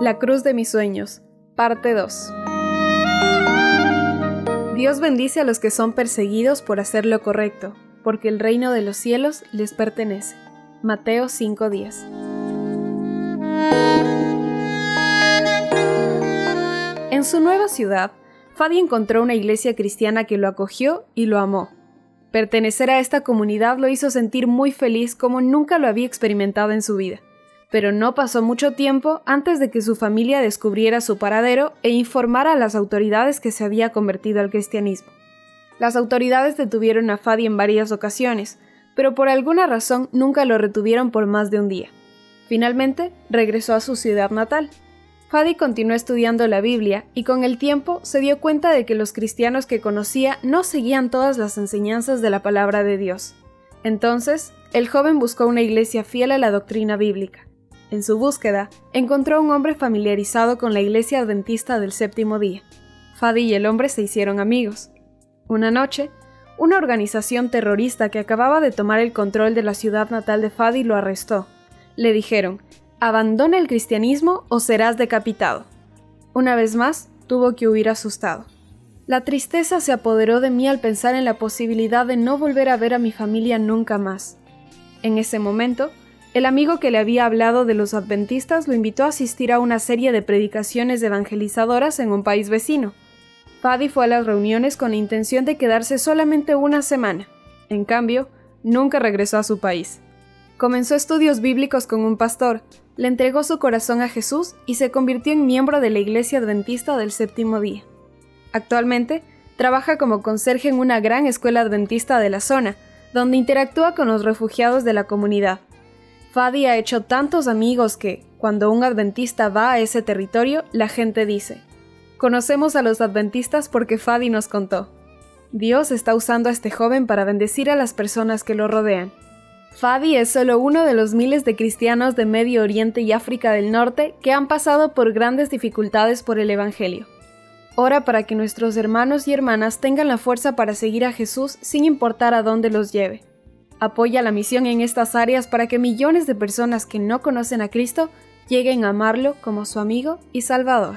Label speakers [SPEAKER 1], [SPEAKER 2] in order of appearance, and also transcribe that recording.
[SPEAKER 1] La cruz de mis sueños, parte 2. Dios bendice a los que son perseguidos por hacer lo correcto, porque el reino de los cielos les pertenece. Mateo 5:10. En su nueva ciudad, Fadi encontró una iglesia cristiana que lo acogió y lo amó. Pertenecer a esta comunidad lo hizo sentir muy feliz como nunca lo había experimentado en su vida pero no pasó mucho tiempo antes de que su familia descubriera su paradero e informara a las autoridades que se había convertido al cristianismo. Las autoridades detuvieron a Fadi en varias ocasiones, pero por alguna razón nunca lo retuvieron por más de un día. Finalmente, regresó a su ciudad natal. Fadi continuó estudiando la Biblia y con el tiempo se dio cuenta de que los cristianos que conocía no seguían todas las enseñanzas de la palabra de Dios. Entonces, el joven buscó una iglesia fiel a la doctrina bíblica. En su búsqueda, encontró un hombre familiarizado con la iglesia adventista del séptimo día. Fadi y el hombre se hicieron amigos. Una noche, una organización terrorista que acababa de tomar el control de la ciudad natal de Fadi lo arrestó. Le dijeron, abandona el cristianismo o serás decapitado. Una vez más, tuvo que huir asustado. La tristeza se apoderó de mí al pensar en la posibilidad de no volver a ver a mi familia nunca más. En ese momento, el amigo que le había hablado de los adventistas lo invitó a asistir a una serie de predicaciones evangelizadoras en un país vecino. Fadi fue a las reuniones con la intención de quedarse solamente una semana. En cambio, nunca regresó a su país. Comenzó estudios bíblicos con un pastor, le entregó su corazón a Jesús y se convirtió en miembro de la Iglesia Adventista del Séptimo Día. Actualmente, trabaja como conserje en una gran escuela adventista de la zona, donde interactúa con los refugiados de la comunidad. Fadi ha hecho tantos amigos que, cuando un adventista va a ese territorio, la gente dice, conocemos a los adventistas porque Fadi nos contó. Dios está usando a este joven para bendecir a las personas que lo rodean. Fadi es solo uno de los miles de cristianos de Medio Oriente y África del Norte que han pasado por grandes dificultades por el Evangelio. Ora para que nuestros hermanos y hermanas tengan la fuerza para seguir a Jesús sin importar a dónde los lleve. Apoya la misión en estas áreas para que millones de personas que no conocen a Cristo lleguen a amarlo como su amigo y Salvador.